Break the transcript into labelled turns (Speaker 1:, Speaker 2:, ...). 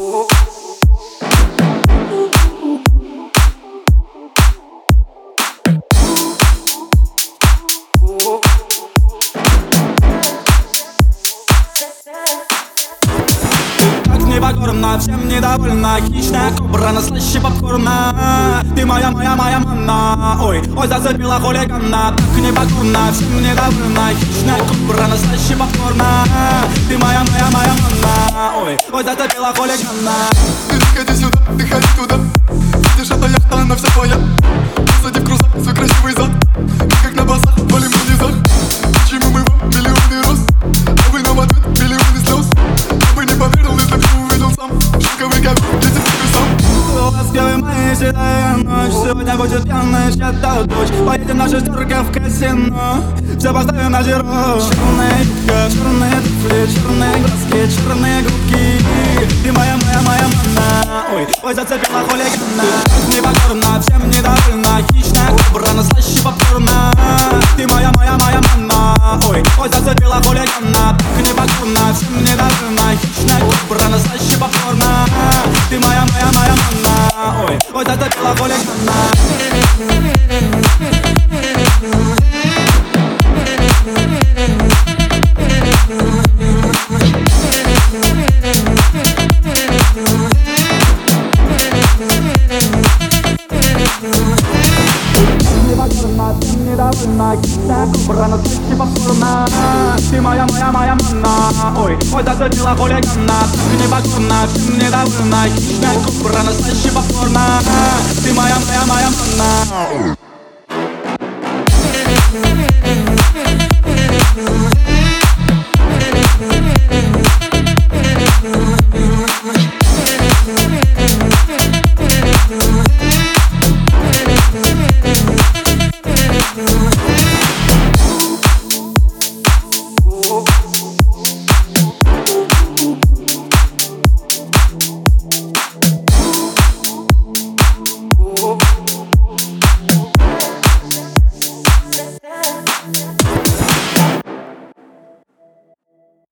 Speaker 1: Как непокорна, всем недовольна. Хищная кобра на слаще попкорна. Ты моя, моя, моя манна. Ой, ой, зацепила хулигана Так непокорна, всем недовольна. Хищная кобра на слаще манна Ой, ой, зацепила хулигана
Speaker 2: Ты ходи сюда, ты ходи туда эта яхта, она вся твоя
Speaker 1: Моя седая ночь. Сегодня будет пьяная счета дочь. Поедем на шестерках в казино. Все поставим на зеро. Юбка, черные туфли Черные глазки, черные губки Ты моя, моя, моя манна Ой, ой, зацепила хулигана. Непокорна, всем недовольна Хищная кобра, на слаще попкорна. Ты моя, моя, моя манна Ой, ой, зацепила хулигана манна Ой, ой, зацепила хулигана ты Хищная кобра, на слаще попкорна Ты моя, моя, моя манна. Ой, ой, зацепила хулигана Так непокорна, всем недовольна Хищная кобра, на слаще попкорна Ты моя, моя, моя манна